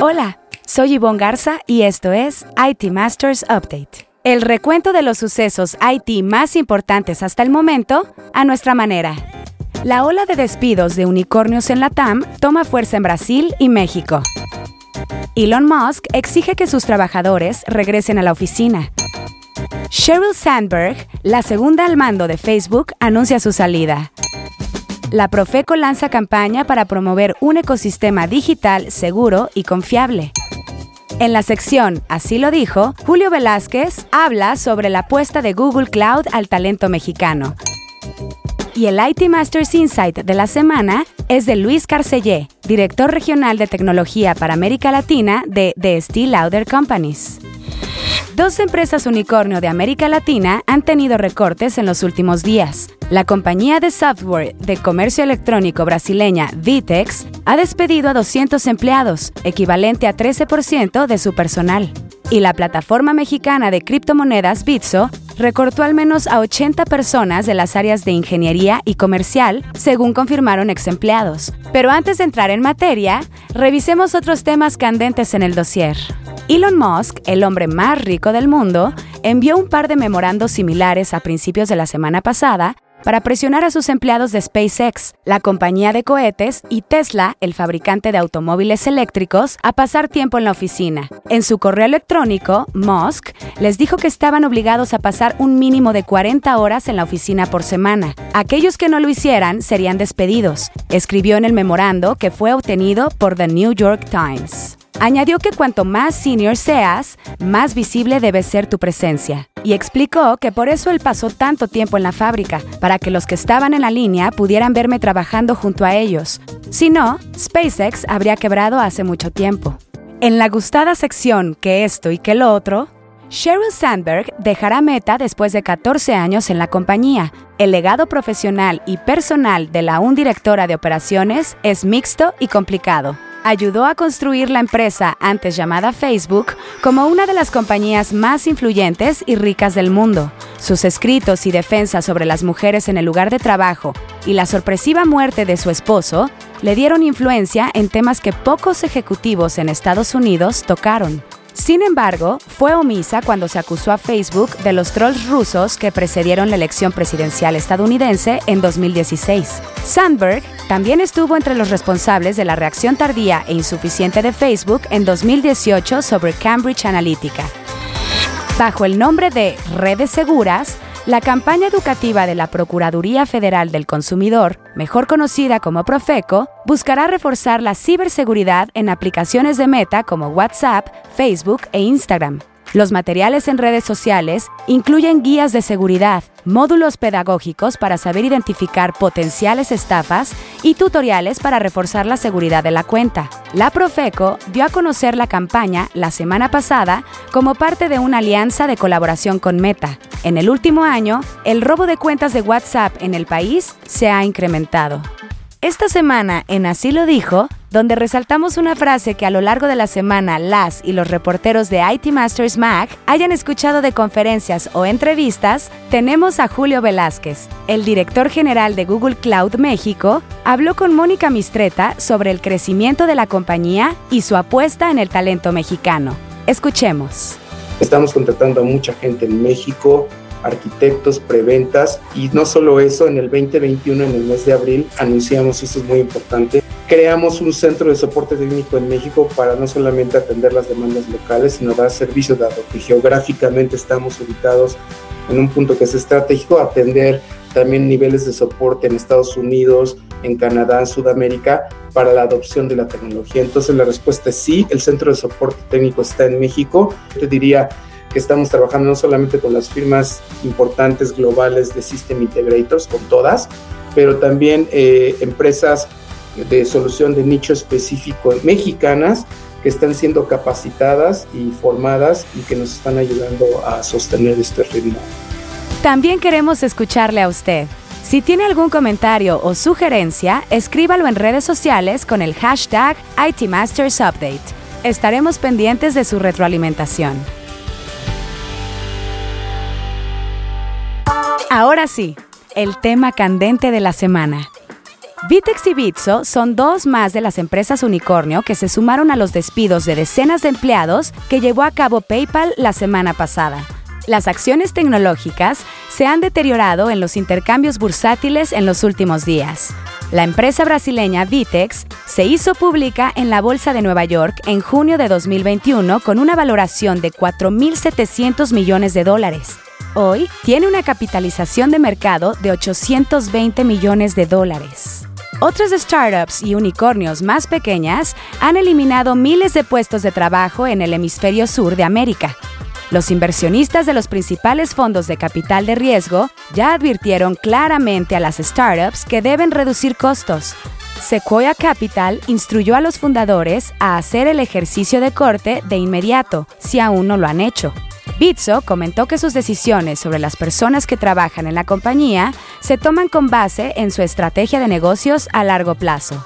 Hola, soy Yvonne Garza y esto es IT Masters Update. El recuento de los sucesos IT más importantes hasta el momento a nuestra manera. La ola de despidos de unicornios en la TAM toma fuerza en Brasil y México. Elon Musk exige que sus trabajadores regresen a la oficina. Sheryl Sandberg, la segunda al mando de Facebook, anuncia su salida. La Profeco lanza campaña para promover un ecosistema digital seguro y confiable. En la sección Así lo dijo, Julio Velázquez habla sobre la apuesta de Google Cloud al talento mexicano. Y el IT Masters Insight de la semana es de Luis Carcellé, director regional de tecnología para América Latina de The Steel Lauder Companies. Dos empresas unicornio de América Latina han tenido recortes en los últimos días. La compañía de software de comercio electrónico brasileña Vitex ha despedido a 200 empleados, equivalente a 13% de su personal. Y la plataforma mexicana de criptomonedas Bitso recortó al menos a 80 personas de las áreas de ingeniería y comercial, según confirmaron ex empleados. Pero antes de entrar en materia, revisemos otros temas candentes en el dossier. Elon Musk, el hombre más rico del mundo, envió un par de memorandos similares a principios de la semana pasada para presionar a sus empleados de SpaceX, la compañía de cohetes, y Tesla, el fabricante de automóviles eléctricos, a pasar tiempo en la oficina. En su correo electrónico, Musk les dijo que estaban obligados a pasar un mínimo de 40 horas en la oficina por semana. Aquellos que no lo hicieran serían despedidos, escribió en el memorando que fue obtenido por The New York Times. Añadió que cuanto más senior seas, más visible debe ser tu presencia. Y explicó que por eso él pasó tanto tiempo en la fábrica, para que los que estaban en la línea pudieran verme trabajando junto a ellos. Si no, SpaceX habría quebrado hace mucho tiempo. En la gustada sección que esto y que lo otro, Sheryl Sandberg dejará Meta después de 14 años en la compañía. El legado profesional y personal de la un directora de operaciones es mixto y complicado ayudó a construir la empresa antes llamada Facebook como una de las compañías más influyentes y ricas del mundo. Sus escritos y defensa sobre las mujeres en el lugar de trabajo y la sorpresiva muerte de su esposo le dieron influencia en temas que pocos ejecutivos en Estados Unidos tocaron. Sin embargo, fue omisa cuando se acusó a Facebook de los trolls rusos que precedieron la elección presidencial estadounidense en 2016. Sandberg también estuvo entre los responsables de la reacción tardía e insuficiente de Facebook en 2018 sobre Cambridge Analytica. Bajo el nombre de Redes Seguras, la campaña educativa de la Procuraduría Federal del Consumidor, mejor conocida como Profeco, buscará reforzar la ciberseguridad en aplicaciones de Meta como WhatsApp, Facebook e Instagram. Los materiales en redes sociales incluyen guías de seguridad, módulos pedagógicos para saber identificar potenciales estafas y tutoriales para reforzar la seguridad de la cuenta. La Profeco dio a conocer la campaña la semana pasada como parte de una alianza de colaboración con Meta. En el último año, el robo de cuentas de WhatsApp en el país se ha incrementado. Esta semana en Así lo dijo, donde resaltamos una frase que a lo largo de la semana las y los reporteros de IT Masters Mac hayan escuchado de conferencias o entrevistas, tenemos a Julio Velázquez, el director general de Google Cloud México, habló con Mónica Mistreta sobre el crecimiento de la compañía y su apuesta en el talento mexicano. Escuchemos. Estamos contratando a mucha gente en México arquitectos, preventas y no solo eso, en el 2021, en el mes de abril, anunciamos, esto es muy importante, creamos un centro de soporte técnico en México para no solamente atender las demandas locales, sino dar servicio, dado que geográficamente estamos ubicados en un punto que es estratégico, atender también niveles de soporte en Estados Unidos, en Canadá, en Sudamérica, para la adopción de la tecnología. Entonces la respuesta es sí, el centro de soporte técnico está en México. Te diría, que estamos trabajando no solamente con las firmas importantes globales de System Integrators, con todas, pero también eh, empresas de solución de nicho específico mexicanas que están siendo capacitadas y formadas y que nos están ayudando a sostener este ritmo. También queremos escucharle a usted. Si tiene algún comentario o sugerencia, escríbalo en redes sociales con el hashtag ITMastersUpdate. Estaremos pendientes de su retroalimentación. Ahora sí, el tema candente de la semana. Vitex y Bitso son dos más de las empresas unicornio que se sumaron a los despidos de decenas de empleados que llevó a cabo PayPal la semana pasada. Las acciones tecnológicas se han deteriorado en los intercambios bursátiles en los últimos días. La empresa brasileña Vitex se hizo pública en la Bolsa de Nueva York en junio de 2021 con una valoración de 4.700 millones de dólares. Hoy tiene una capitalización de mercado de 820 millones de dólares. Otras startups y unicornios más pequeñas han eliminado miles de puestos de trabajo en el hemisferio sur de América. Los inversionistas de los principales fondos de capital de riesgo ya advirtieron claramente a las startups que deben reducir costos. Sequoia Capital instruyó a los fundadores a hacer el ejercicio de corte de inmediato, si aún no lo han hecho. Bitso comentó que sus decisiones sobre las personas que trabajan en la compañía se toman con base en su estrategia de negocios a largo plazo.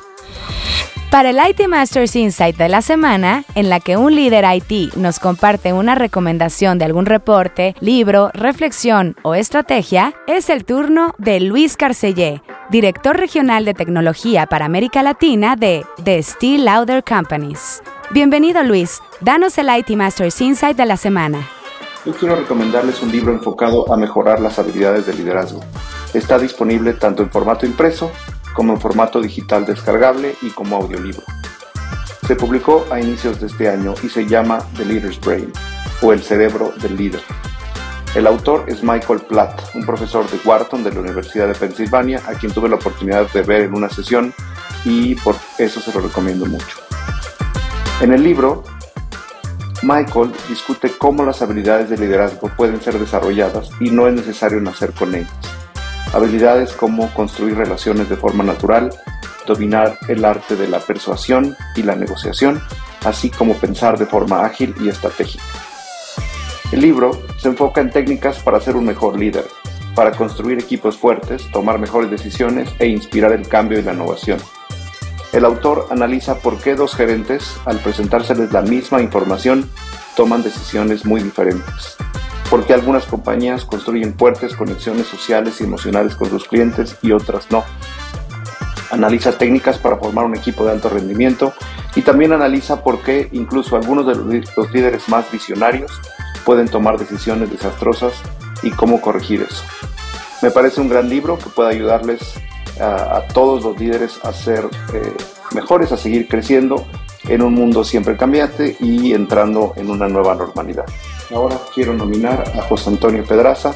Para el IT Masters Insight de la semana, en la que un líder IT nos comparte una recomendación de algún reporte, libro, reflexión o estrategia, es el turno de Luis Carcellé, director regional de tecnología para América Latina de The Steel Lauder Companies. Bienvenido Luis, danos el IT Masters Insight de la semana. Yo quiero recomendarles un libro enfocado a mejorar las habilidades de liderazgo. Está disponible tanto en formato impreso como en formato digital descargable y como audiolibro. Se publicó a inicios de este año y se llama The Leader's Brain o El cerebro del líder. El autor es Michael Platt, un profesor de Wharton de la Universidad de Pensilvania, a quien tuve la oportunidad de ver en una sesión y por eso se lo recomiendo mucho. En el libro, Michael discute cómo las habilidades de liderazgo pueden ser desarrolladas y no es necesario nacer con ellas. Habilidades como construir relaciones de forma natural, dominar el arte de la persuasión y la negociación, así como pensar de forma ágil y estratégica. El libro se enfoca en técnicas para ser un mejor líder, para construir equipos fuertes, tomar mejores decisiones e inspirar el cambio y la innovación. El autor analiza por qué dos gerentes, al presentárseles la misma información, toman decisiones muy diferentes porque algunas compañías construyen fuertes conexiones sociales y emocionales con sus clientes y otras no. Analiza técnicas para formar un equipo de alto rendimiento y también analiza por qué incluso algunos de los líderes más visionarios pueden tomar decisiones desastrosas y cómo corregir eso. Me parece un gran libro que puede ayudarles a, todos los líderes a ser eh, mejores, a seguir creciendo en un mundo siempre cambiante y entrando en una nueva normalidad. Ahora quiero nominar a José Antonio Pedraza,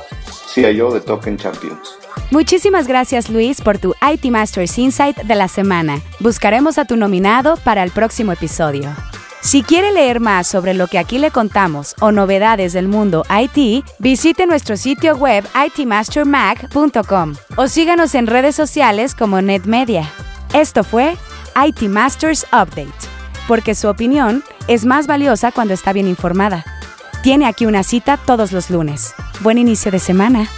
CIO de Token Champions. Muchísimas gracias Luis por tu IT Masters Insight de la semana. Buscaremos a tu nominado para el próximo episodio. Si quiere leer más sobre lo que aquí le contamos o novedades del mundo IT, visite nuestro sitio web itmastermag.com o síganos en redes sociales como NetMedia. Esto fue IT Masters Update, porque su opinión es más valiosa cuando está bien informada. Tiene aquí una cita todos los lunes. Buen inicio de semana.